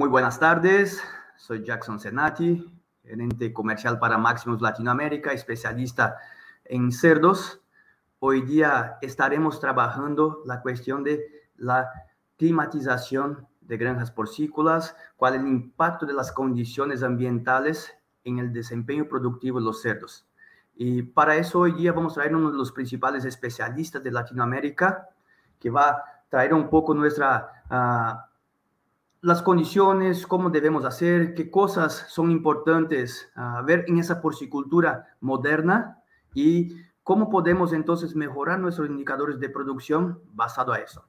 Muy buenas tardes, soy Jackson Senati, gerente comercial para Maximus Latinoamérica, especialista en cerdos. Hoy día estaremos trabajando la cuestión de la climatización de granjas porcícolas, cuál es el impacto de las condiciones ambientales en el desempeño productivo de los cerdos. Y para eso hoy día vamos a traer uno de los principales especialistas de Latinoamérica, que va a traer un poco nuestra... Uh, las condiciones, cómo debemos hacer, qué cosas son importantes uh, ver en esa porcicultura moderna y cómo podemos entonces mejorar nuestros indicadores de producción basado a eso.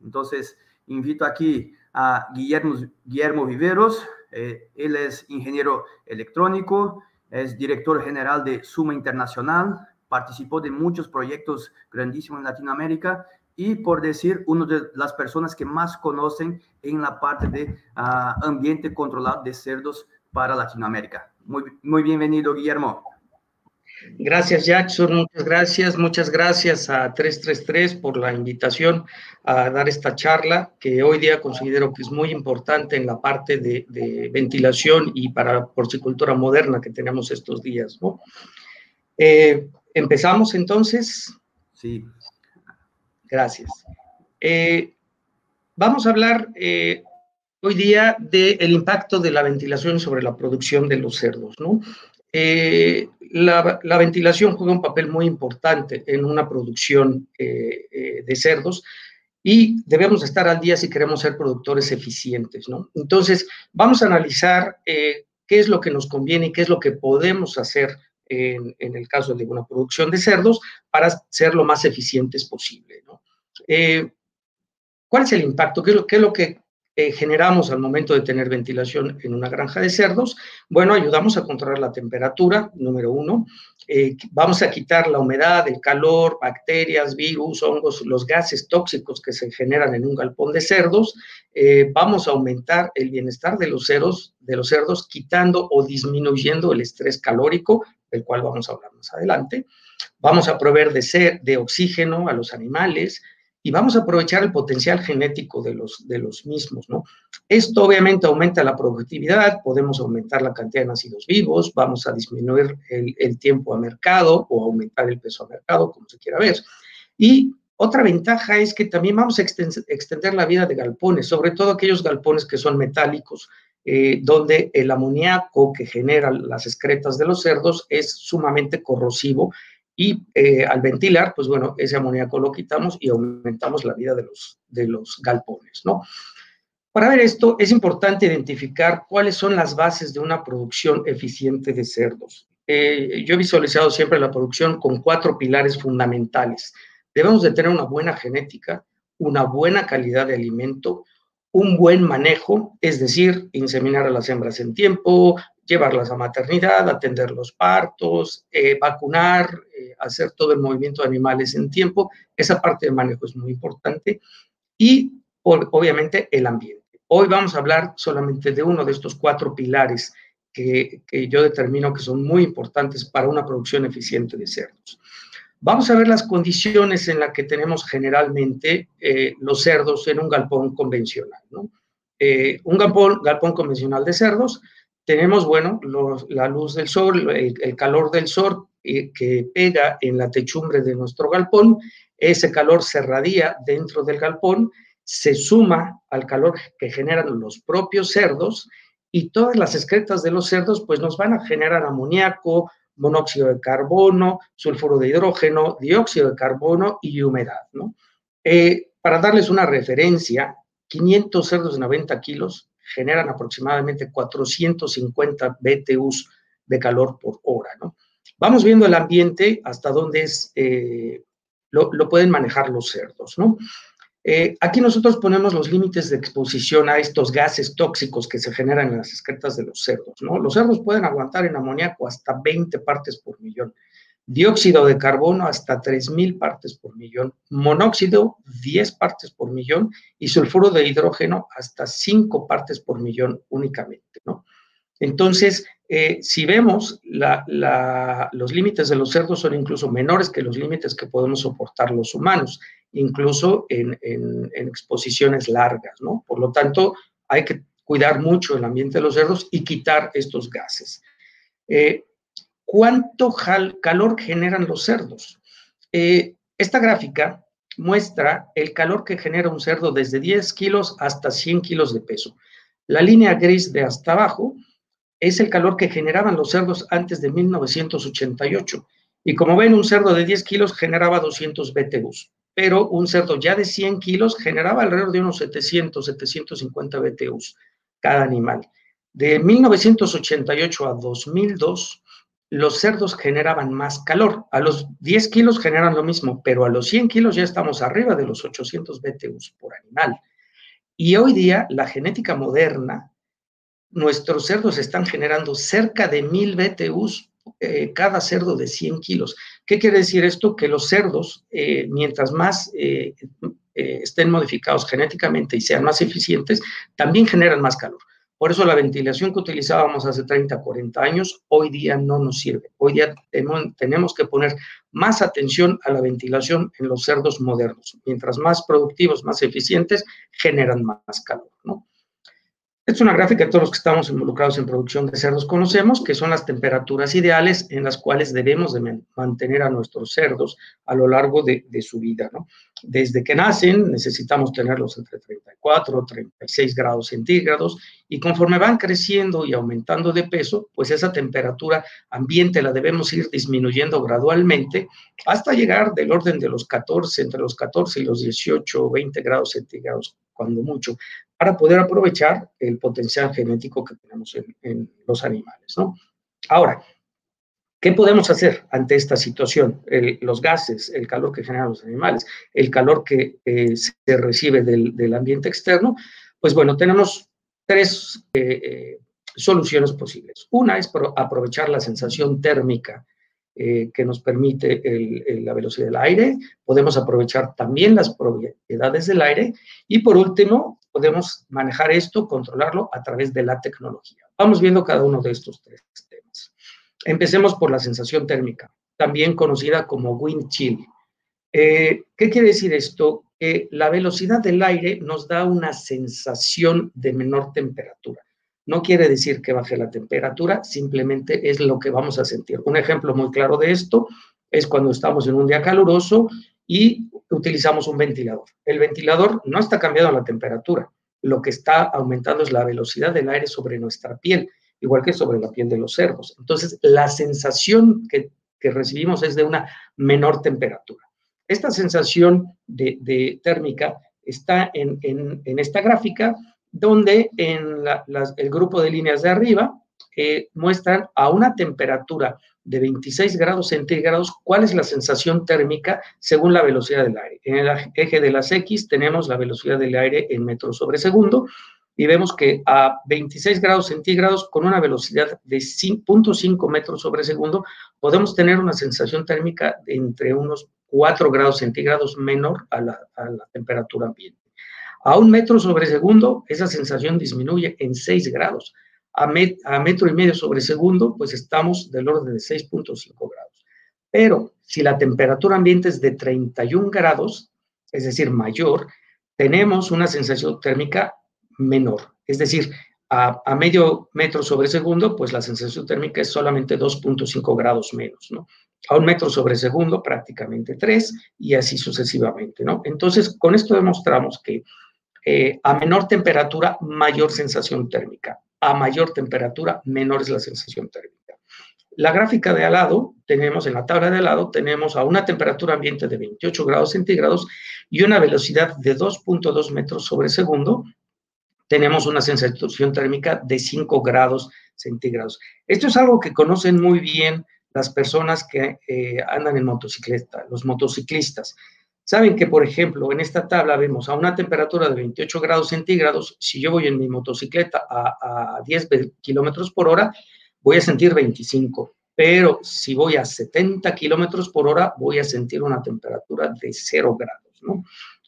Entonces, invito aquí a Guillermo, Guillermo Viveros, eh, él es ingeniero electrónico, es director general de Suma Internacional, participó de muchos proyectos grandísimos en Latinoamérica y por decir, una de las personas que más conocen en la parte de uh, ambiente controlado de cerdos para Latinoamérica. Muy, muy bienvenido, Guillermo. Gracias, Jackson. Muchas gracias. Muchas gracias a 333 por la invitación a dar esta charla, que hoy día considero que es muy importante en la parte de, de ventilación y para porcicultura moderna que tenemos estos días. ¿no? Eh, ¿Empezamos entonces? Sí. Gracias. Eh, vamos a hablar eh, hoy día del impacto de la ventilación sobre la producción de los cerdos. Eh, la, la, ventilación juega un papel muy importante en una producción de cerdos y debemos estar al día si queremos ser productores eficientes. Entonces, vamos a analizar qué es lo que nos conviene y qué es lo que podemos hacer en, el caso de una producción de cerdos para ser lo más eficientes posible. Eh, ¿Cuál es el impacto? ¿Qué es lo, qué es lo que eh, generamos al momento de tener ventilación en una granja de cerdos? Bueno, ayudamos a controlar la temperatura, número uno. Eh, vamos a quitar la humedad, el calor, bacterias, virus, hongos, los gases tóxicos que se generan en un galpón de cerdos. Eh, vamos a aumentar el bienestar de los, cerdos, de los cerdos, quitando o disminuyendo el estrés calórico, del cual vamos a hablar más adelante. Vamos a proveer de, oxígeno a los animales, y vamos a aprovechar el potencial genético de los, de los mismos, ¿no? Esto obviamente aumenta la productividad, podemos aumentar la cantidad de nacidos vivos, vamos a disminuir el, tiempo a mercado o aumentar el peso a mercado, como se quiera ver. Y otra ventaja es que también vamos a extender la vida de galpones, sobre todo aquellos galpones que son metálicos, eh, donde el amoníaco que genera las excretas de los cerdos es sumamente corrosivo y eh, al ventilar, pues bueno, ese amoníaco lo quitamos y aumentamos la vida de los, de los galpones, ¿no? Para ver esto, es importante identificar cuáles son las bases de una producción eficiente de cerdos. Eh, yo he visualizado siempre la producción con cuatro pilares fundamentales. Debemos de tener una buena genética, una buena calidad de alimento, un buen manejo, es decir, inseminar a las hembras en tiempo, llevarlas a maternidad, atender los partos, eh, vacunar, eh, hacer todo el movimiento de animales en tiempo. Esa parte de manejo es muy importante. Y obviamente el ambiente. Hoy vamos a hablar solamente de uno de estos cuatro pilares que, que yo determino que son muy importantes para una producción eficiente de cerdos. Vamos a ver las condiciones en las que tenemos generalmente eh, los cerdos en un galpón convencional. ¿no? Eh, un galpón, galpón convencional de cerdos tenemos, bueno, los, la luz del sol, el, el calor del sol eh, que pega en la techumbre de nuestro galpón, ese calor se radia dentro del galpón, se suma al calor que generan los propios cerdos y todas las excretas de los cerdos pues nos van a generar amoníaco, monóxido de carbono, sulfuro de hidrógeno, dióxido de carbono y humedad. ¿no? Eh, para darles una referencia, 500 cerdos de 90 kilos generan aproximadamente 450 BTUs de calor por hora. ¿no? Vamos viendo el ambiente hasta dónde es, eh, lo, pueden manejar los cerdos. ¿no? Eh, aquí nosotros ponemos los límites de exposición a estos gases tóxicos que se generan en las excretas de los cerdos. ¿no? Los cerdos pueden aguantar en amoníaco hasta 20 partes por millón, dióxido de carbono hasta 3.000 partes por millón, monóxido 10 partes por millón y sulfuro de hidrógeno hasta 5 partes por millón únicamente. Entonces, eh, si vemos, los límites de los cerdos son incluso menores que los límites que podemos soportar los humanos, incluso en, exposiciones largas. Por lo tanto, hay que cuidar mucho el ambiente de los cerdos y quitar estos gases. Eh, ¿Cuánto calor generan los cerdos? Eh, esta gráfica muestra el calor que genera un cerdo desde 10 kilos hasta 100 kilos de peso. La línea gris de hasta abajo es el calor que generaban los cerdos antes de 1988. Y como ven, un cerdo de 10 kilos generaba 200 BTUs, pero un cerdo ya de 100 kilos generaba alrededor de unos 700, 750 BTUs cada animal. De 1988 a 2002, los cerdos generaban más calor. A los 10 kilos generan lo mismo, pero a los 100 kilos ya estamos arriba de los 800 BTUs por animal. Y hoy día la genética moderna, nuestros cerdos están generando cerca de 1000 BTUs eh, cada cerdo de 100 kilos. ¿Qué quiere decir esto? Que los cerdos, eh, mientras más eh, estén modificados genéticamente y sean más eficientes, también generan más calor. Por eso la ventilación que utilizábamos hace 30, 40 años, hoy día no nos sirve. Hoy día tenemos que poner más atención a la ventilación en los cerdos modernos. Mientras más productivos, más eficientes, generan más calor. ¿no? Es una gráfica que todos los que estamos involucrados en producción de cerdos conocemos, que son las temperaturas ideales en las cuales debemos de mantener a nuestros cerdos a lo largo de, su vida. ¿no? Desde que nacen necesitamos tenerlos entre 34 o 36 grados centígrados y conforme van creciendo y aumentando de peso, pues esa temperatura ambiente la debemos ir disminuyendo gradualmente hasta llegar del orden de los 14, entre los 14 y los 18 o 20 grados centígrados cuando mucho, para poder aprovechar el potencial genético que tenemos en, los animales, ¿no? Ahora, ¿qué podemos hacer ante esta situación? los gases, el calor que generan los animales, el calor que eh, se recibe del, ambiente externo, pues bueno, tenemos tres eh, eh, soluciones posibles. Una es aprovechar la sensación térmica que nos permite la velocidad del aire, podemos aprovechar también las propiedades del aire y por último, podemos manejar esto, controlarlo a través de la tecnología. Vamos viendo cada uno de estos tres temas. Empecemos por la sensación térmica, también conocida como wind chill. Eh, ¿Qué quiere decir esto? Que la velocidad del aire nos da una sensación de menor temperatura. No quiere decir que baje la temperatura, simplemente es lo que vamos a sentir. Un ejemplo muy claro de esto es cuando estamos en un día caluroso y utilizamos un ventilador. El ventilador no está cambiando la temperatura, lo que está aumentando es la velocidad del aire sobre nuestra piel, igual que sobre la piel de los cerdos. Entonces, la sensación que, recibimos es de una menor temperatura. Esta sensación de, térmica está en, esta gráfica, donde en el grupo de líneas de arriba eh, muestran a una temperatura de 26 grados centígrados, ¿cuál es la sensación térmica según la velocidad del aire? En el eje de las X tenemos la velocidad del aire en metros sobre segundo y vemos que a 26 grados centígrados con una velocidad de 0.5 metros sobre segundo podemos tener una sensación térmica de entre unos 4 grados centígrados menor a la, a la temperatura ambiente. A un metro sobre segundo, esa sensación disminuye en 6 grados a, metro y medio sobre segundo, pues estamos del orden de 6.5 grados. Pero si la temperatura ambiente es de 31 grados, es decir, mayor, tenemos una sensación térmica menor. Es decir, a, medio metro sobre segundo, pues la sensación térmica es solamente 2.5 grados menos, ¿no? A un metro sobre segundo, prácticamente 3, y así sucesivamente, ¿no? Entonces, con esto demostramos que eh, a menor temperatura, mayor sensación térmica a mayor temperatura, menor es la sensación térmica. La gráfica de al lado, tenemos en la tabla de al lado, tenemos a una temperatura ambiente de 28 grados centígrados y una velocidad de 2.2 metros sobre segundo, tenemos una sensación térmica de 5 grados centígrados. Esto es algo que conocen muy bien las personas que eh, andan en motocicleta, los motociclistas. Saben que, por ejemplo, en esta tabla vemos a una temperatura de 28 grados centígrados, si yo voy en mi motocicleta a, a 10 kilómetros por hora, voy a sentir 25, pero si voy a 70 kilómetros por hora, voy a sentir una temperatura de 0 grados.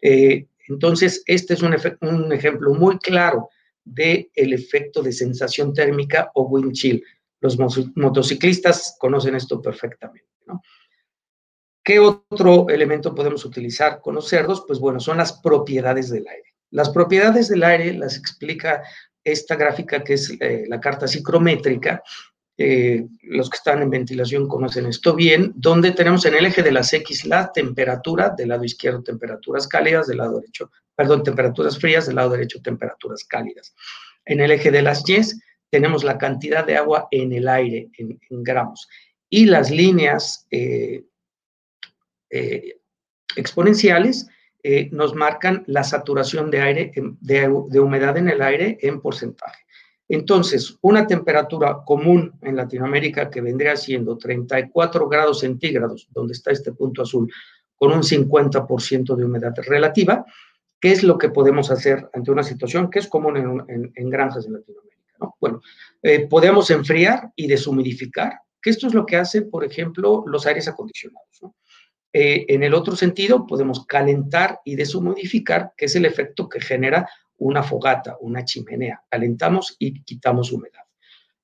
Eh, entonces, este es un, ejemplo muy claro del el efecto de sensación térmica o wind chill. Los motociclistas conocen esto perfectamente. ¿Qué otro elemento podemos utilizar con los cerdos? Pues bueno, son las propiedades del aire. Las propiedades del aire las explica esta gráfica que es eh, la carta psicrométrica, eh, los que están en ventilación conocen esto bien, donde tenemos en el eje de las X la temperatura, del lado izquierdo temperaturas cálidas, del lado derecho, perdón, temperaturas frías, del lado derecho temperaturas cálidas. En el eje de las Y tenemos la cantidad de agua en el aire, en, gramos. Y las líneas eh, eh, exponenciales nos marcan la saturación de aire, de humedad en el aire en porcentaje. Entonces, una temperatura común en Latinoamérica que vendría siendo 34 grados centígrados, donde está este punto azul, con un 50% de humedad relativa, ¿qué es lo que podemos hacer ante una situación que es común en, granjas de Latinoamérica? Bueno, eh, podemos enfriar y deshumidificar, que esto es lo que hacen, por ejemplo, los aires acondicionados. Eh, en el otro sentido, podemos calentar y deshumidificar, que es el efecto que genera una fogata, una chimenea. Calentamos y quitamos humedad.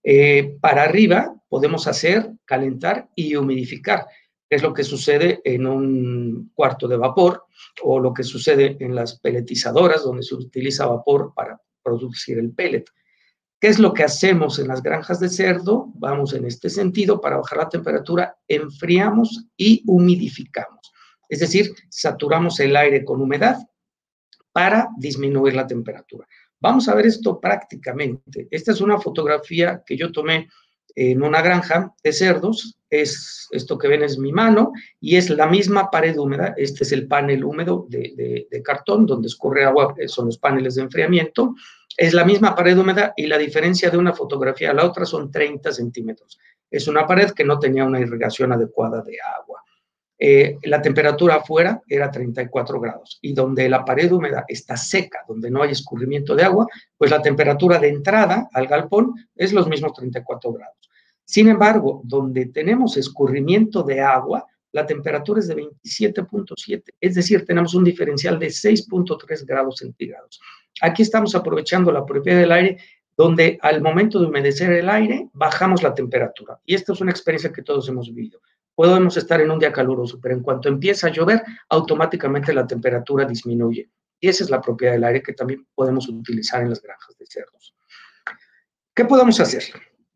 Eh, para arriba podemos hacer calentar y humidificar, que es lo que sucede en un cuarto de vapor o lo que sucede en las peletizadoras, donde se utiliza vapor para producir el pellet. ¿Qué es lo que hacemos en las granjas de cerdo? Vamos en este sentido, para bajar la temperatura, enfriamos y humidificamos. Es decir, saturamos el aire con humedad para disminuir la temperatura. Vamos a ver esto prácticamente. Esta es una fotografía que yo tomé en una granja de cerdos. Es esto que ven es mi mano y es la misma pared húmeda. Este es el panel húmedo de, cartón donde escurre agua, son los paneles de enfriamiento. Es la misma pared húmeda y la diferencia de una fotografía a la otra son 30 centímetros. Es una pared que no tenía una irrigación adecuada de agua. Eh, la temperatura afuera era 34 grados y donde la pared húmeda está seca, donde no hay escurrimiento de agua, pues la temperatura de entrada al galpón es los mismos 34 grados. Sin embargo, donde tenemos escurrimiento de agua, la temperatura es de 27.7, es decir, tenemos un diferencial de 6.3 grados centígrados. Aquí estamos aprovechando la propiedad del aire donde al momento de humedecer el aire bajamos la temperatura. Y esta es una experiencia que todos hemos vivido podemos estar en un día caluroso, pero en cuanto empieza a llover, automáticamente la temperatura disminuye. Y esa es la propiedad del aire que también podemos utilizar en las granjas de cerdos. ¿Qué podemos hacer?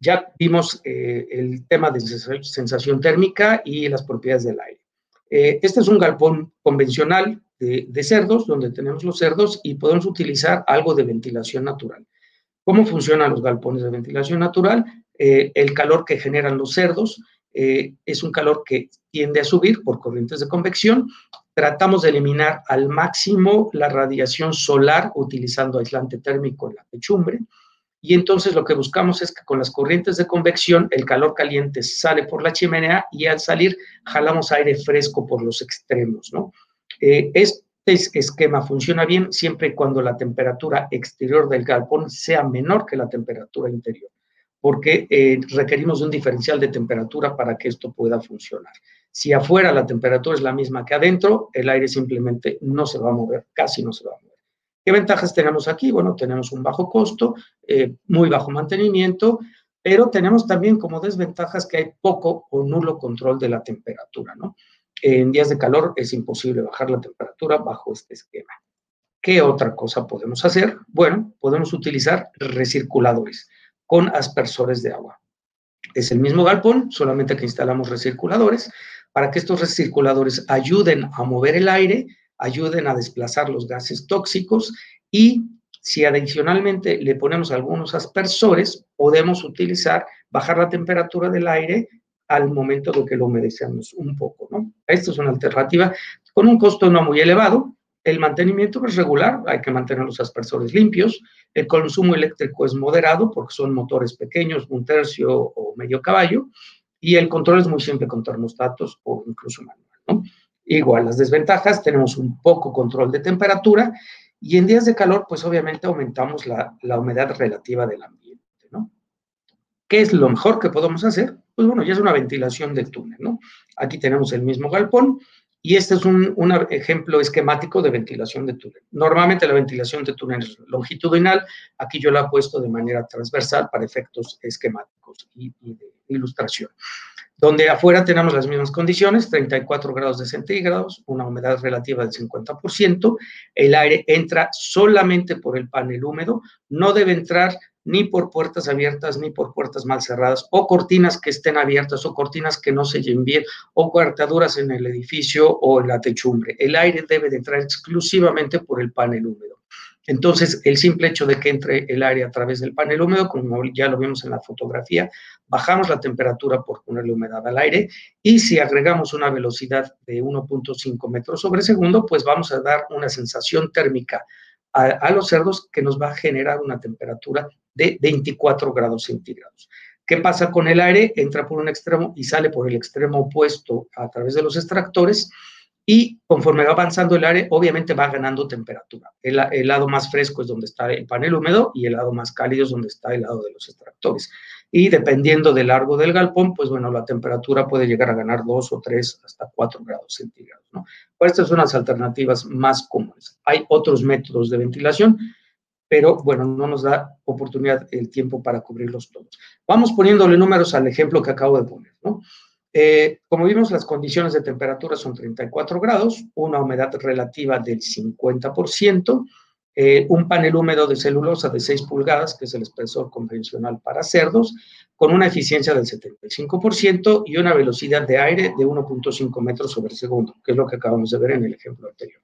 Ya vimos eh, el tema de sensación térmica y las propiedades del aire. Eh, este es un galpón convencional de, cerdos, donde tenemos los cerdos y podemos utilizar algo de ventilación natural. ¿Cómo funcionan los galpones de ventilación natural? Eh, el calor que generan los cerdos eh, es un calor que tiende a subir por corrientes de convección. Tratamos de eliminar al máximo la radiación solar utilizando aislante térmico en la techumbre. Y entonces lo que buscamos es que con las corrientes de convección el calor caliente sale por la chimenea y al salir jalamos aire fresco por los extremos, ¿no? Eh, este esquema funciona bien siempre y cuando la temperatura exterior del galpón sea menor que la temperatura interior porque eh, requerimos un diferencial de temperatura para que esto pueda funcionar. Si afuera la temperatura es la misma que adentro, el aire simplemente no se va a mover, casi no se va a mover. ¿Qué ventajas tenemos aquí? Bueno, tenemos un bajo costo, eh, muy bajo mantenimiento, pero tenemos también como desventajas que hay poco o nulo control de la temperatura, ¿no? En días de calor es imposible bajar la temperatura bajo este esquema. ¿Qué otra cosa podemos hacer? Bueno, podemos utilizar recirculadores con aspersores de agua. Es el mismo galpón, solamente que instalamos recirculadores para que estos recirculadores ayuden a mover el aire, ayuden a desplazar los gases tóxicos y si adicionalmente le ponemos algunos aspersores, podemos utilizar, bajar la temperatura del aire al momento de que lo humedecemos un poco, ¿no? Esta es una alternativa con un costo no muy elevado, el mantenimiento es regular, hay que mantener los aspersores limpios. El consumo eléctrico es moderado porque son motores pequeños, un tercio o medio caballo. Y el control es muy simple con termostatos o incluso manual. Igual, las desventajas, tenemos un poco control de temperatura y en días de calor, pues obviamente aumentamos la, la humedad relativa del ambiente. ¿no? ¿Qué es lo mejor que podemos hacer? Pues bueno, ya es una ventilación del túnel. ¿no? Aquí tenemos el mismo galpón y este es un, ejemplo esquemático de ventilación de túnel. Normalmente la ventilación de túnel es longitudinal, aquí yo la he puesto de manera transversal para efectos esquemáticos y, de, ilustración donde afuera tenemos las mismas condiciones, 34 grados de centígrados, una humedad relativa del 50%, el aire entra solamente por el panel húmedo, no debe entrar ni por puertas abiertas ni por puertas mal cerradas, o cortinas que estén abiertas, o cortinas que no se sellen bien, o cortaduras en el edificio o en la techumbre. El aire debe de entrar exclusivamente por el panel húmedo. Entonces, el simple hecho de que entre el aire a través del panel húmedo, como ya lo vimos en la fotografía, bajamos la temperatura por ponerle humedad al aire y si agregamos una velocidad de 1.5 metros sobre segundo, pues vamos a dar una sensación térmica a, a, los cerdos que nos va a generar una temperatura de 24 grados centígrados. ¿Qué pasa con el aire? Entra por un extremo y sale por el extremo opuesto a través de los extractores y conforme va avanzando el aire, obviamente va ganando temperatura. El, lado más fresco es donde está el panel húmedo y el lado más cálido es donde está el lado de los extractores. Y dependiendo del largo del galpón, pues bueno, la temperatura puede llegar a ganar 2 o 3 hasta 4 grados centígrados. ¿no? Pues estas son las alternativas más comunes. Hay otros métodos de ventilación, pero bueno, no nos da oportunidad el tiempo para cubrirlos todos. Vamos poniéndole números al ejemplo que acabo de poner. ¿no? Eh, como vimos, las condiciones de temperatura son 34 grados, una humedad relativa del 50%, eh, un panel húmedo de celulosa de 6 pulgadas, que es el espesor convencional para cerdos, con una eficiencia del 75% y una velocidad de aire de 1.5 metros sobre segundo, que es lo que acabamos de ver en el ejemplo anterior.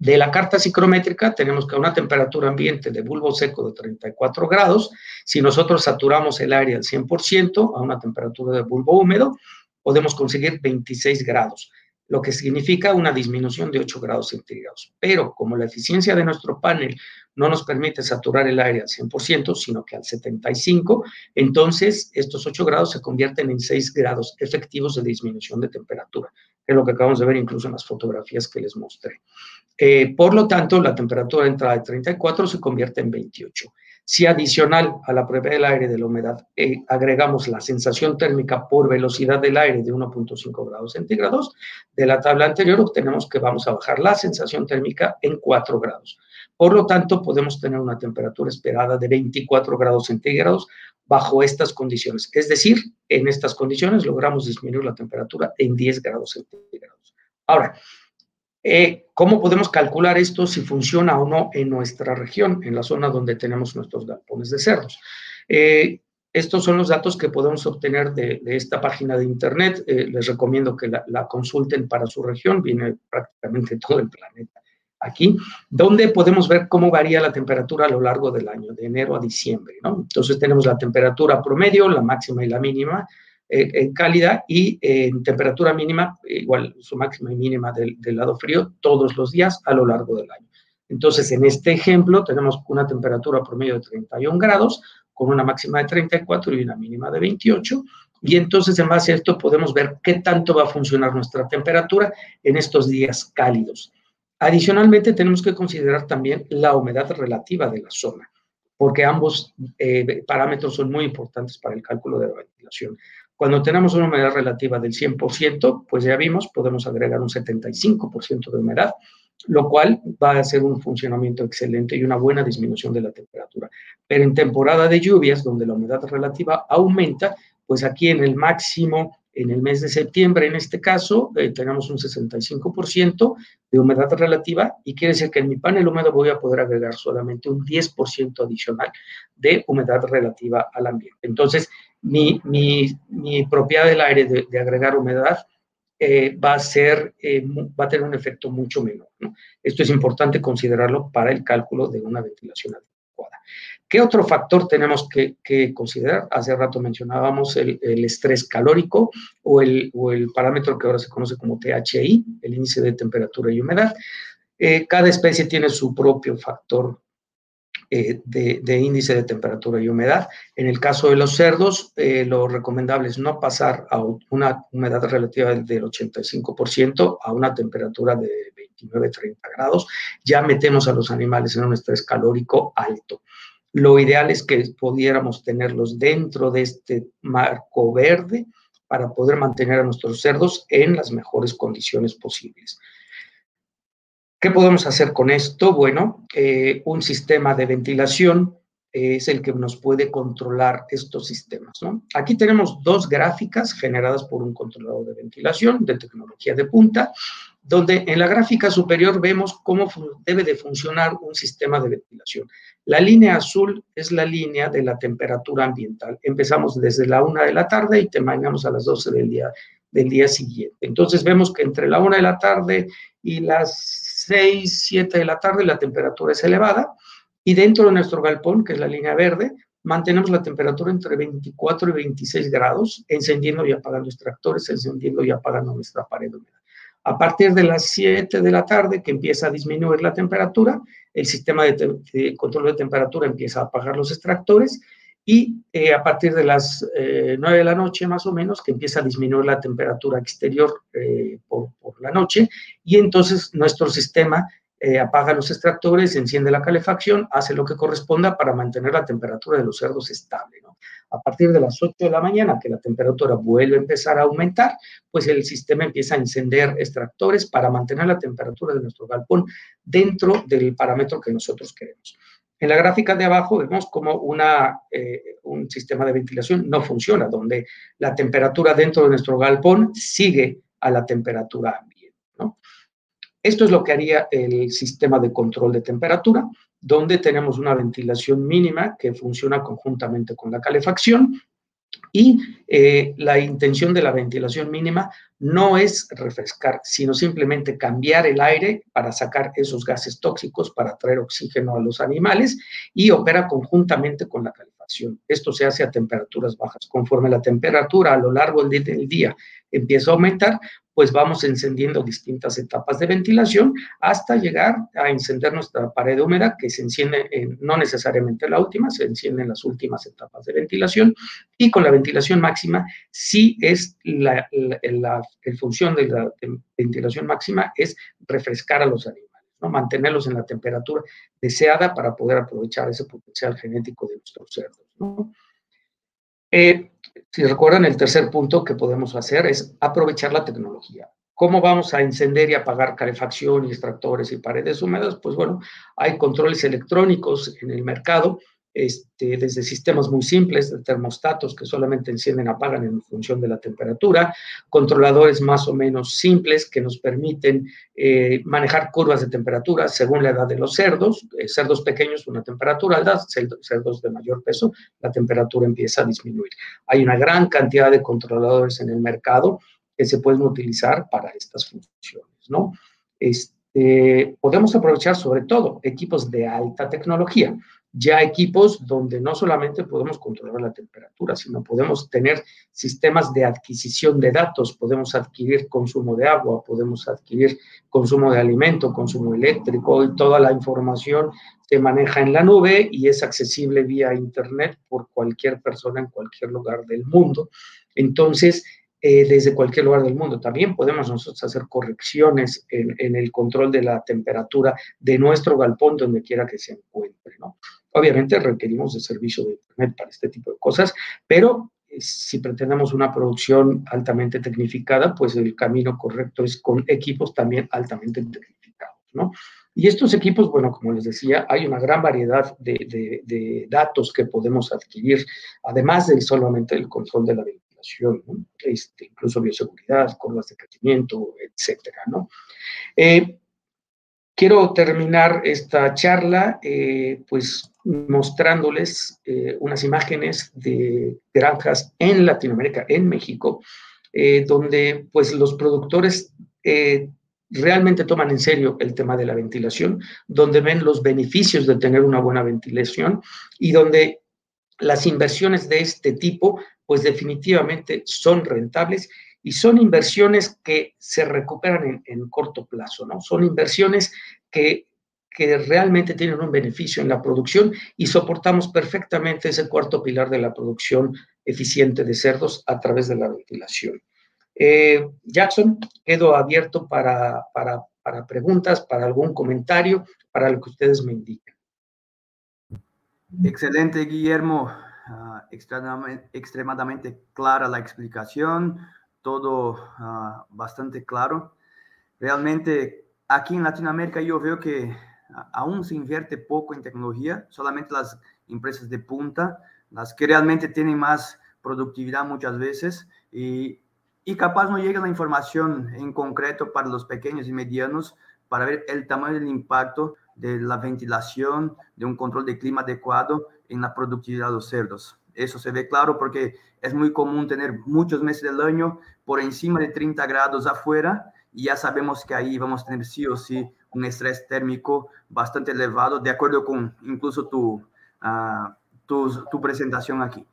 De la carta psicométrica tenemos que a una temperatura ambiente de bulbo seco de 34 grados, si nosotros saturamos el aire al 100% a una temperatura de bulbo húmedo, podemos conseguir 26 grados, lo que significa una disminución de 8 grados centígrados. Pero como la eficiencia de nuestro panel no nos permite saturar el aire al 100%, sino que al 75%, entonces estos 8 grados se convierten en 6 grados efectivos de disminución de temperatura, es lo que acabamos de ver incluso en las fotografías que les mostré. Eh, por lo tanto, la temperatura de entrada de 34 se convierte en 28. Si adicional a la prueba del aire de la humedad eh, agregamos la sensación térmica por velocidad del aire de 1.5 grados centígrados, de la tabla anterior obtenemos que vamos a bajar la sensación térmica en 4 grados. Por lo tanto, podemos tener una temperatura esperada de 24 grados centígrados bajo estas condiciones. Es decir, en estas condiciones logramos disminuir la temperatura en 10 grados centígrados. Ahora, eh, ¿Cómo podemos calcular esto si funciona o no en nuestra región, en la zona donde tenemos nuestros galpones de cerdos? Eh, estos son los datos que podemos obtener de, esta página de Internet. Eh, les recomiendo que la, consulten para su región. Viene prácticamente todo el planeta aquí, donde podemos ver cómo varía la temperatura a lo largo del año, de enero a diciembre. ¿no? Entonces tenemos la temperatura promedio, la máxima y la mínima, en cálida y en temperatura mínima, igual su máxima y mínima del, lado frío, todos los días a lo largo del año. Entonces, en este ejemplo tenemos una temperatura promedio de 31 grados, con una máxima de 34 y una mínima de 28. Y entonces, en base a esto, podemos ver qué tanto va a funcionar nuestra temperatura en estos días cálidos. Adicionalmente, tenemos que considerar también la humedad relativa de la zona, porque ambos eh, parámetros son muy importantes para el cálculo de la ventilación. Cuando tenemos una humedad relativa del 100%, pues ya vimos, podemos agregar un 75% de humedad, lo cual va a ser un funcionamiento excelente y una buena disminución de la temperatura. Pero en temporada de lluvias, donde la humedad relativa aumenta, pues aquí en el máximo, en el mes de septiembre, en este caso, eh, tenemos un 65% de humedad relativa y quiere decir que en mi panel húmedo voy a poder agregar solamente un 10% adicional de humedad relativa al ambiente. Entonces, mi, mi, propiedad del aire de, agregar humedad eh, va, a ser, eh, va a tener un efecto mucho menor. Esto es importante considerarlo para el cálculo de una ventilación adecuada. ¿Qué otro factor tenemos que, considerar? Hace rato mencionábamos el, estrés calórico o el, parámetro que ahora se conoce como THI, el índice de temperatura y humedad. Eh, cada especie tiene su propio factor eh, de, índice de temperatura y humedad. En el caso de los cerdos, eh, lo recomendable es no pasar a una humedad relativa del 85% a una temperatura de 29-30 grados. Ya metemos a los animales en un estrés calórico alto. Lo ideal es que pudiéramos tenerlos dentro de este marco verde para poder mantener a nuestros cerdos en las mejores condiciones posibles. ¿Qué podemos hacer con esto? Bueno, eh, un sistema de ventilación es el que nos puede controlar estos sistemas. Aquí tenemos dos gráficas generadas por un controlador de ventilación de tecnología de punta, donde en la gráfica superior vemos cómo debe de funcionar un sistema de ventilación. La línea azul es la línea de la temperatura ambiental. Empezamos desde la una de la tarde y terminamos a las 12 del día, del día siguiente. Entonces vemos que entre la una de la tarde y las 6, 7 de la tarde la temperatura es elevada y dentro de nuestro galpón, que es la línea verde, mantenemos la temperatura entre 24 y 26 grados, encendiendo y apagando extractores, encendiendo y apagando nuestra pared húmeda. A partir de las 7 de la tarde, que empieza a disminuir la temperatura, el sistema de, control de temperatura empieza a apagar los extractores y eh, a partir de las 9 eh, de la noche más o menos, que empieza a disminuir la temperatura exterior eh, por, por, la noche, y entonces nuestro sistema eh, apaga los extractores, enciende la calefacción, hace lo que corresponda para mantener la temperatura de los cerdos estable. A partir de las 8 de la mañana, que la temperatura vuelve a empezar a aumentar, pues el sistema empieza a encender extractores para mantener la temperatura de nuestro galpón dentro del parámetro que nosotros queremos. En la gráfica de abajo vemos como una, eh, un sistema de ventilación no funciona, donde la temperatura dentro de nuestro galpón sigue a la temperatura ambiente. Esto es lo que haría el sistema de control de temperatura, donde tenemos una ventilación mínima que funciona conjuntamente con la calefacción y eh, la intención de la ventilación mínima no es refrescar, sino simplemente cambiar el aire para sacar esos gases tóxicos, para traer oxígeno a los animales y opera conjuntamente con la calefacción. Esto se hace a temperaturas bajas. Conforme la temperatura a lo largo del día empieza a aumentar, pues vamos encendiendo distintas etapas de ventilación hasta llegar a encender nuestra pared húmeda, que se enciende en, no necesariamente la última, se enciende en las últimas etapas de ventilación, y con la ventilación máxima, sí es la, la, función de la ventilación máxima es refrescar a los animales. ¿no? mantenerlos en la temperatura deseada para poder aprovechar ese potencial genético de nuestros cerdos. ¿no? Eh, si recuerdan, el tercer punto que podemos hacer es aprovechar la tecnología. ¿Cómo vamos a encender y apagar calefacción y extractores y paredes húmedas? Pues bueno, hay controles electrónicos en el mercado este, desde sistemas muy simples de termostatos que solamente encienden apagan en función de la temperatura, controladores más o menos simples que nos permiten eh, manejar curvas de temperatura según la edad de los cerdos, eh, cerdos pequeños una temperatura alta, cerdos de mayor peso, la temperatura empieza a disminuir. Hay una gran cantidad de controladores en el mercado que se pueden utilizar para estas funciones, ¿no? Este, podemos aprovechar sobre todo equipos de alta tecnología ya equipos donde no solamente podemos controlar la temperatura, sino podemos tener sistemas de adquisición de datos, podemos adquirir consumo de agua, podemos adquirir consumo de alimento, consumo eléctrico y toda la información se maneja en la nube y es accesible vía Internet por cualquier persona en cualquier lugar del mundo. Entonces, eh, desde cualquier lugar del mundo. También podemos nosotros hacer correcciones en, en, el control de la temperatura de nuestro galpón donde quiera que se encuentre, ¿no? Obviamente requerimos de servicio de Internet para este tipo de cosas, pero eh, si pretendemos una producción altamente tecnificada, pues el camino correcto es con equipos también altamente tecnificados, ¿no? Y estos equipos, bueno, como les decía, hay una gran variedad de, de, datos que podemos adquirir, además de solamente el control de la este, incluso bioseguridad, curvas de crecimiento, etcétera, ¿no? Eh, quiero terminar esta charla, eh, pues mostrándoles eh, unas imágenes de granjas en Latinoamérica, en México, donde pues los productores realmente toman en serio el tema de la ventilación, donde ven los beneficios de tener una buena ventilación y donde las inversiones de este tipo pues definitivamente son rentables y son inversiones que se recuperan en, corto plazo, ¿no? Son inversiones que que realmente tienen un beneficio en la producción y soportamos perfectamente ese cuarto pilar de la producción eficiente de cerdos a través de la ventilación. Eh, Jackson, quedo abierto para, para, para, preguntas, para algún comentario, para lo que ustedes me indiquen. Excelente, Guillermo. Uh, extremadamente, clara la explicación, todo uh, bastante claro. Realmente, aquí en Latinoamérica yo veo que aún se invierte poco en tecnología, solamente las empresas de punta, las que realmente tienen más productividad muchas veces y, y capaz no llega la información en concreto para los pequeños y medianos para ver el tamaño del impacto de la ventilación, de un control de clima adecuado en la productividad de los cerdos. Eso se ve claro porque es muy común tener muchos meses del año por encima de 30 grados afuera y ya sabemos que ahí vamos a tener sí o sí un estrés térmico bastante elevado, de acuerdo con incluso tu, uh, tu, tu, presentación aquí.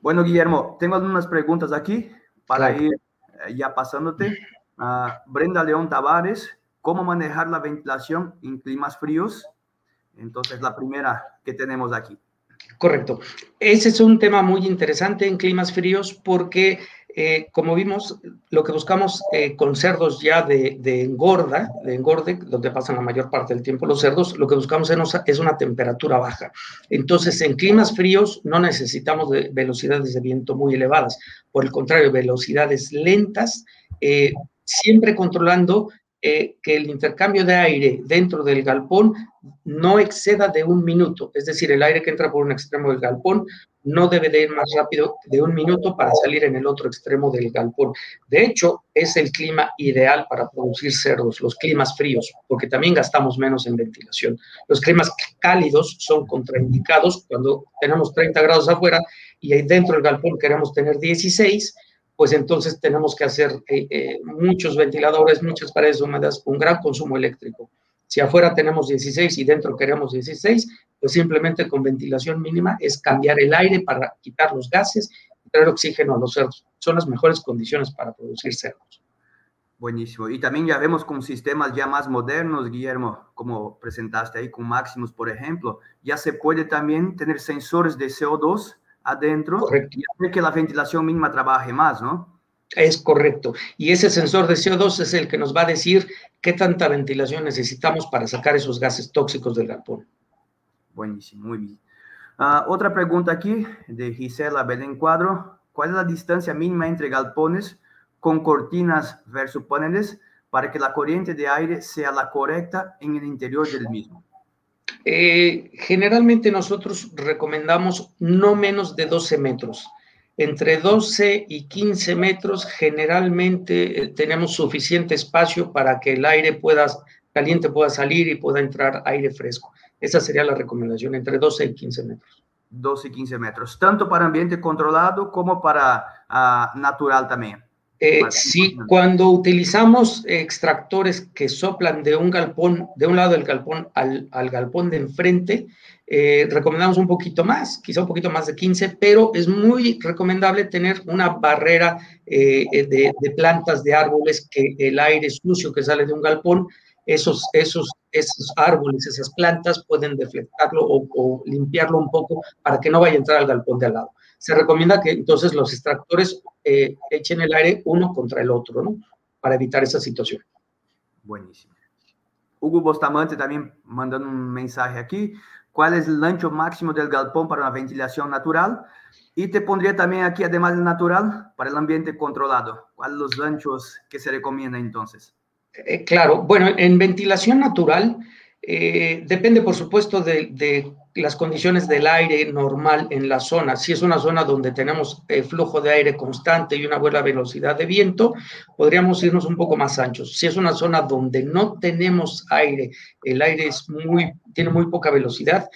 Bueno, Guillermo, tengo algunas preguntas aquí para ir eh, ya pasándote. Uh, Brenda León Tavares, ¿cómo manejar la ventilación en climas fríos? Entonces, la primera que tenemos aquí. Correcto. Ese es un tema muy interesante en climas fríos porque, eh, como vimos, lo que buscamos eh, con cerdos ya de, engorda, de engorde, donde pasan la mayor parte del tiempo los cerdos, lo que buscamos es una temperatura baja. Entonces, en climas fríos no necesitamos de velocidades de viento muy elevadas. Por el contrario, velocidades lentas, eh, siempre controlando eh, que el intercambio de aire dentro del galpón no exceda de un minuto, es decir, el aire que entra por un extremo del galpón no debe de ir más rápido de un minuto para salir en el otro extremo del galpón. De hecho, es el clima ideal para producir cerdos, los climas fríos, porque también gastamos menos en ventilación. Los climas cálidos son contraindicados cuando tenemos 30 grados afuera y ahí dentro del galpón queremos tener 16 pues entonces tenemos que hacer eh, eh, muchos ventiladores, muchas paredes húmedas, un gran consumo eléctrico. Si afuera tenemos 16 y dentro queremos 16, pues simplemente con ventilación mínima es cambiar el aire para quitar los gases y traer oxígeno a los cerdos. Son las mejores condiciones para producir cerdos. Buenísimo. Y también ya vemos con sistemas ya más modernos, Guillermo, como presentaste ahí con Maximus, por ejemplo, ya se puede también tener sensores de CO2 adentro correcto. y hacer que la ventilación mínima trabaje más, ¿no? Es correcto. Y ese sensor de CO2 es el que nos va a decir qué tanta ventilación necesitamos para sacar esos gases tóxicos del galpón. Buenísimo, muy bien. Uh, otra pregunta aquí de Gisela Belén Cuadro. ¿Cuál es la distancia mínima entre galpones con cortinas versus paneles para que la corriente de aire sea la correcta en el interior del mismo? Eh, generalmente nosotros recomendamos no menos de 12 metros. Entre 12 y 15 metros generalmente eh, tenemos suficiente espacio para que el aire pueda, caliente pueda salir y pueda entrar aire fresco. Esa sería la recomendación, entre 12 y 15 metros. 12 y 15 metros, tanto para ambiente controlado como para uh, natural también. Eh, sí, cuando utilizamos extractores que soplan de un galpón, de un lado del galpón al, al galpón de enfrente, eh, recomendamos un poquito más, quizá un poquito más de 15, pero es muy recomendable tener una barrera eh, de, de, plantas, de árboles, que el aire sucio que sale de un galpón, esos, esos, esos árboles, esas plantas pueden deflectarlo o, o limpiarlo un poco para que no vaya a entrar al galpón de al lado se recomienda que entonces los extractores eh, echen el aire uno contra el otro, ¿no? Para evitar esa situación. Buenísimo. Hugo Bustamante también mandando un mensaje aquí. ¿Cuál es el ancho máximo del galpón para una ventilación natural? Y te pondría también aquí, además del natural, para el ambiente controlado. ¿Cuáles los anchos que se recomienda entonces? Eh, claro, bueno, en ventilación natural eh, depende, por supuesto, de, las condiciones del aire normal en la zona. Si es una zona donde tenemos eh, flujo de aire constante y una buena velocidad de viento, podríamos irnos un poco más anchos. Si es una zona donde no tenemos aire, el aire es muy, tiene muy poca velocidad,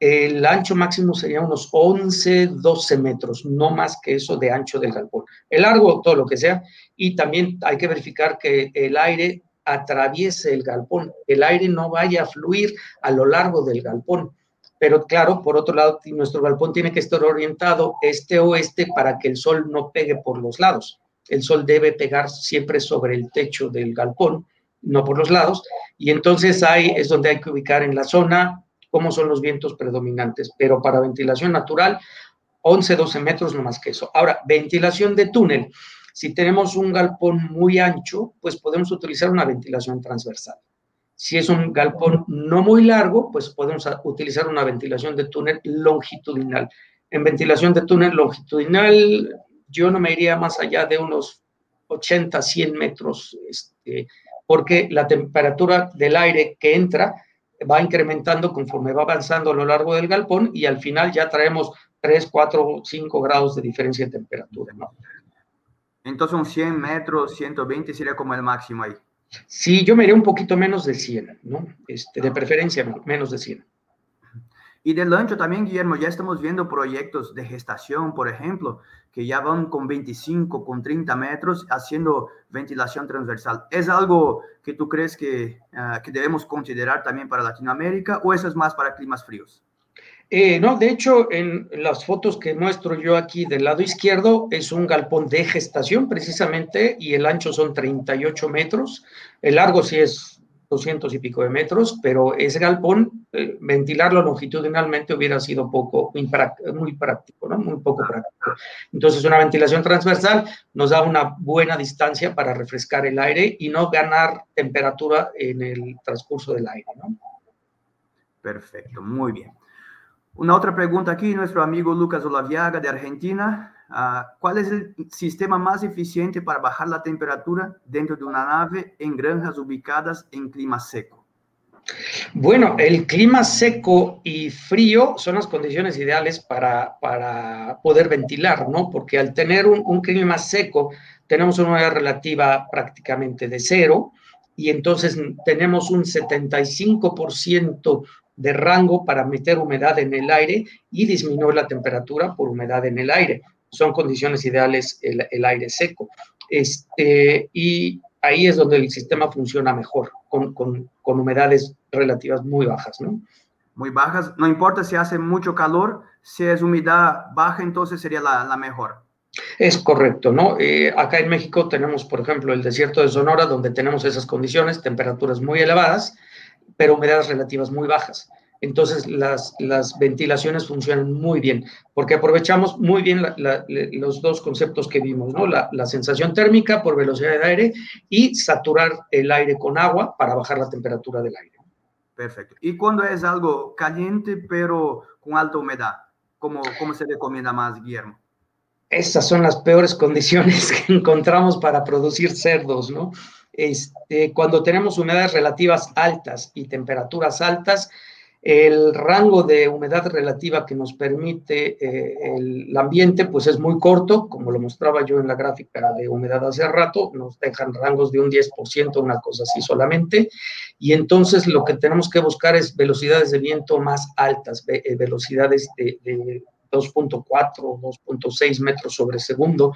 el ancho máximo sería unos 11, 12 metros, no más que eso de ancho del galpón. El largo, todo lo que sea, y también hay que verificar que el aire atraviese el galpón, el aire no vaya a fluir a lo largo del galpón. Pero claro, por otro lado, nuestro galpón tiene que estar orientado este-oeste para que el sol no pegue por los lados. El sol debe pegar siempre sobre el techo del galpón, no por los lados. Y entonces ahí es donde hay que ubicar en la zona cómo son los vientos predominantes. Pero para ventilación natural, 11, 12 metros, no más que eso. Ahora, ventilación de túnel. Si tenemos un galpón muy ancho, pues podemos utilizar una ventilación transversal. Si es un galpón no muy largo, pues podemos utilizar una ventilación de túnel longitudinal. En ventilación de túnel longitudinal, yo no me iría más allá de unos 80, 100 metros, este, porque la temperatura del aire que entra va incrementando conforme va avanzando a lo largo del galpón y al final ya traemos 3, 4, 5 grados de diferencia de temperatura. ¿no? Entonces un 100 metros, 120 sería como el máximo ahí. Sí, yo me iría un poquito menos de 100, ¿no? Este, de preferencia menos de 100. Y del ancho también, Guillermo, ya estamos viendo proyectos de gestación, por ejemplo, que ya van con 25, con 30 metros haciendo ventilación transversal. ¿Es algo que tú crees que, uh, que debemos considerar también para Latinoamérica o eso es más para climas fríos? Eh, no, de hecho, en las fotos que muestro yo aquí del lado izquierdo es un galpón de gestación precisamente y el ancho son 38 metros, el largo sí es 200 y pico de metros, pero ese galpón, eh, ventilarlo longitudinalmente hubiera sido poco, muy, práctico, ¿no? Muy poco práctico. Entonces, una ventilación transversal nos da una buena distancia para refrescar el aire y no ganar temperatura en el transcurso del aire, ¿no? Perfecto, muy bien. Una otra pregunta aquí, nuestro amigo Lucas Olaviaga de Argentina. Uh, ¿Cuál es el sistema más eficiente para bajar la temperatura dentro de una nave en granjas ubicadas en clima seco? Bueno, el clima seco y frío son las condiciones ideales para, para poder ventilar, ¿no? Porque al tener un, un clima seco, tenemos una humedad relativa prácticamente de cero y entonces tenemos un 75% de rango para meter humedad en el aire y disminuir la temperatura por humedad en el aire. Son condiciones ideales el, el aire seco. Este, y ahí es donde el sistema funciona mejor, con, con, con, humedades relativas muy bajas, ¿no? Muy bajas, no importa si hace mucho calor, si es humedad baja, entonces sería la, la mejor. Es correcto, ¿no? Eh, acá en México tenemos, por ejemplo, el desierto de Sonora, donde tenemos esas condiciones, temperaturas muy elevadas, pero humedades relativas muy bajas. Entonces las, las ventilaciones funcionan muy bien, porque aprovechamos muy bien la, la, los dos conceptos que vimos, ¿no? La, la, sensación térmica por velocidad de aire y saturar el aire con agua para bajar la temperatura del aire. Perfecto. ¿Y cuando es algo caliente pero con alta humedad? ¿Cómo, cómo se recomienda más, Guillermo? Esas son las peores condiciones que encontramos para producir cerdos, ¿no? Este, cuando tenemos humedades relativas altas y temperaturas altas, el rango de humedad relativa que nos permite eh, el ambiente pues es muy corto, como lo mostraba yo en la gráfica de humedad hace rato, nos dejan rangos de un 10%, una cosa así solamente, y entonces lo que tenemos que buscar es velocidades de viento más altas, eh, velocidades de, de 2.4 o 2.6 metros sobre segundo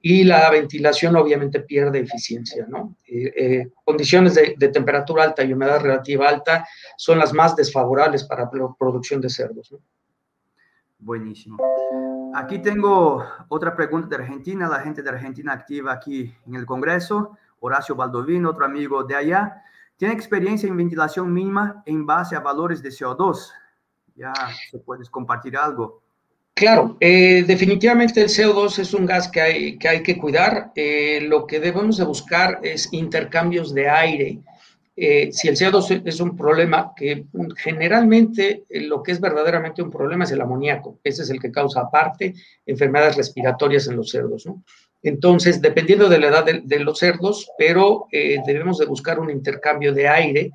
y la ventilación obviamente pierde eficiencia, ¿no? Eh, eh, condiciones de, de, temperatura alta y humedad relativa alta son las más desfavorables para la producción de cerdos, ¿no? Buenísimo. Aquí tengo otra pregunta de Argentina, la gente de Argentina activa aquí en el Congreso, Horacio Baldovino, otro amigo de allá. ¿Tiene experiencia en ventilación mínima en base a valores de CO2? Ya se puedes compartir algo. Claro, eh, definitivamente el CO2 es un gas que hay que, cuidar. Eh, lo que debemos de buscar es intercambios de aire. Eh, si el CO2 es un problema, que generalmente lo que es verdaderamente un problema es el amoníaco. Ese es el que causa aparte enfermedades respiratorias en los cerdos. ¿no? Entonces, dependiendo de la edad de, de los cerdos, pero debemos de buscar un intercambio de aire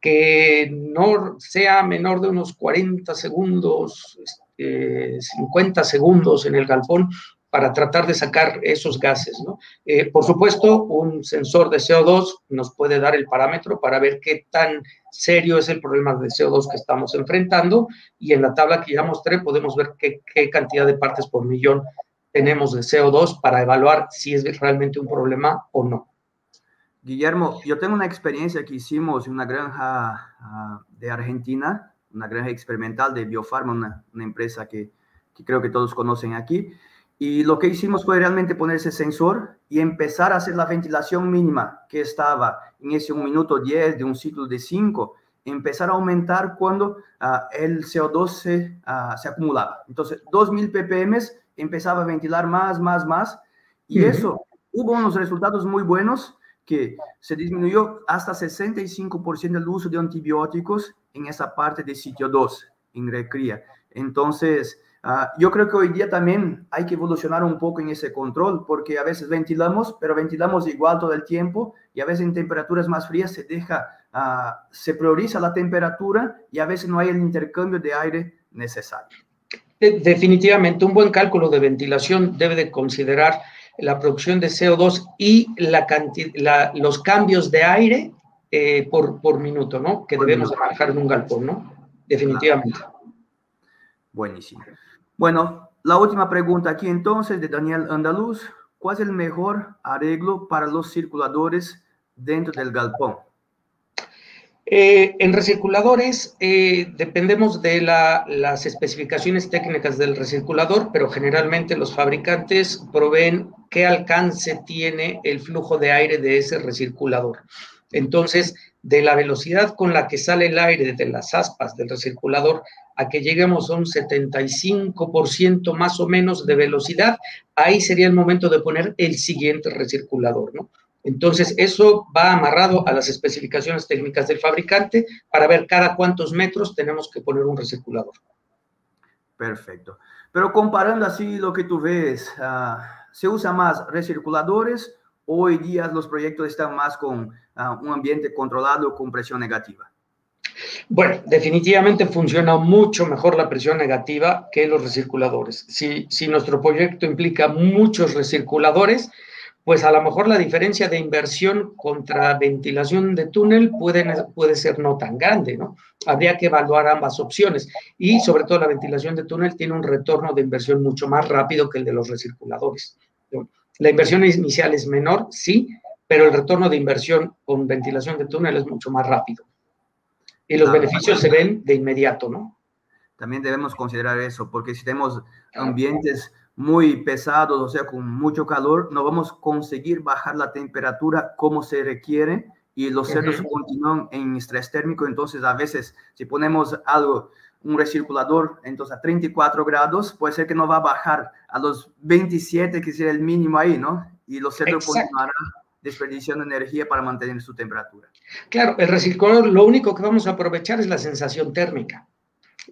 que no sea menor de unos 40 segundos, eh, 50 segundos en el galpón para tratar de sacar esos gases. ¿no? Eh, por supuesto, un sensor de CO2 nos puede dar el parámetro para ver qué tan serio es el problema de CO2 que estamos enfrentando y en la tabla que ya mostré podemos ver qué, cantidad de partes por millón tenemos de CO2 para evaluar si es realmente un problema o no. Guillermo, yo tengo una experiencia que hicimos en una granja uh, de Argentina una granja experimental de Biofarma, una, una empresa que, que, creo que todos conocen aquí. Y lo que hicimos fue realmente poner ese sensor y empezar a hacer la ventilación mínima que estaba en ese 1 minuto 10 de un ciclo de 5, empezar a aumentar cuando uh, el CO2 se, uh, se, acumulaba. Entonces, 2000 ppm empezaba a ventilar más, más, más. Y uh -huh. eso, hubo unos resultados muy buenos que se disminuyó hasta 65% el uso de antibióticos en esa parte de sitio 2, en recría. Entonces, uh, yo creo que hoy día también hay que evolucionar un poco en ese control, porque a veces ventilamos, pero ventilamos igual todo el tiempo y a veces en temperaturas más frías se deja ah, se prioriza la temperatura y a veces no hay el intercambio de aire necesario. Definitivamente, un buen cálculo de ventilación debe de considerar la producción de CO2 y la, los cambios de aire eh, por, por, minuto, ¿no? Que debemos manejar en un galpón, ¿no? Definitivamente. Buenísimo. Bueno, la última pregunta aquí entonces de Daniel Andaluz. ¿Cuál es el mejor arreglo para los circuladores dentro del galpón? Eh, en recirculadores eh, dependemos de las especificaciones técnicas del recirculador, pero generalmente los fabricantes proveen qué alcance tiene el flujo de aire de ese recirculador. Entonces, de la velocidad con la que sale el aire de las aspas del recirculador a que lleguemos a un 75% más o menos de velocidad, ahí sería el momento de poner el siguiente recirculador, ¿no? Entonces, eso va amarrado a las especificaciones técnicas del fabricante para ver cada cuántos metros tenemos que poner un recirculador. Perfecto. Pero comparando así lo que tú ves, uh, ¿se usa más recirculadores? Hoy día los proyectos están más con uh, un ambiente controlado con presión negativa. Bueno, definitivamente funciona mucho mejor la presión negativa que los recirculadores. Si, si nuestro proyecto implica muchos recirculadores, pues a lo mejor la diferencia de inversión contra ventilación de túnel puede, puede ser no tan grande, ¿no? Habría que evaluar ambas opciones y sobre todo la ventilación de túnel tiene un retorno de inversión mucho más rápido que el de los recirculadores. La inversión inicial es menor, sí, pero el retorno de inversión con ventilación de túnel es mucho más rápido. Y los ah, beneficios se ven de inmediato, ¿no? También debemos considerar eso, porque si tenemos ambientes muy pesados, o sea, con mucho calor, no vamos a conseguir bajar la temperatura como se requiere y los cerdos continúan en estrés térmico. Entonces, a veces, si ponemos algo, un recirculador, entonces a 34 grados, puede ser que no va a bajar a los 27, que sería el mínimo ahí, ¿no? Y los cerdos continuarán desperdiciando energía para mantener su temperatura. Claro, el recirculador, lo único que vamos a aprovechar es la sensación térmica.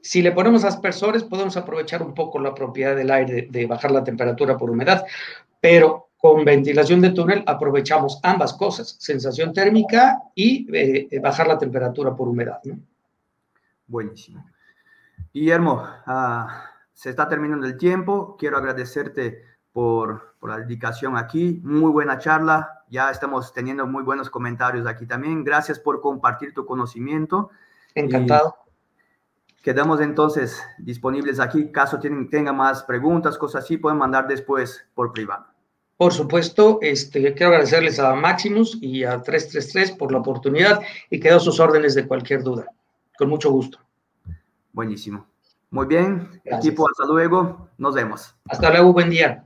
Si le ponemos aspersores, podemos aprovechar un poco la propiedad del aire de, bajar la temperatura por humedad, pero con ventilación de túnel aprovechamos ambas cosas, sensación térmica y eh, bajar la temperatura por humedad. Buenísimo. Guillermo, ah, se está terminando el tiempo. Quiero agradecerte por, por, la dedicación aquí. Muy buena charla. Ya estamos teniendo muy buenos comentarios aquí también. Gracias por compartir tu conocimiento. Encantado. Quedamos entonces disponibles aquí. Caso tienen, tengan más preguntas, cosas así, pueden mandar después por privado. Por supuesto, este, quiero agradecerles a Maximus y a 333 por la oportunidad y quedo a sus órdenes de cualquier duda. Con mucho gusto. Buenísimo. Muy bien, equipo, hasta luego. Nos vemos. Hasta luego, buen día.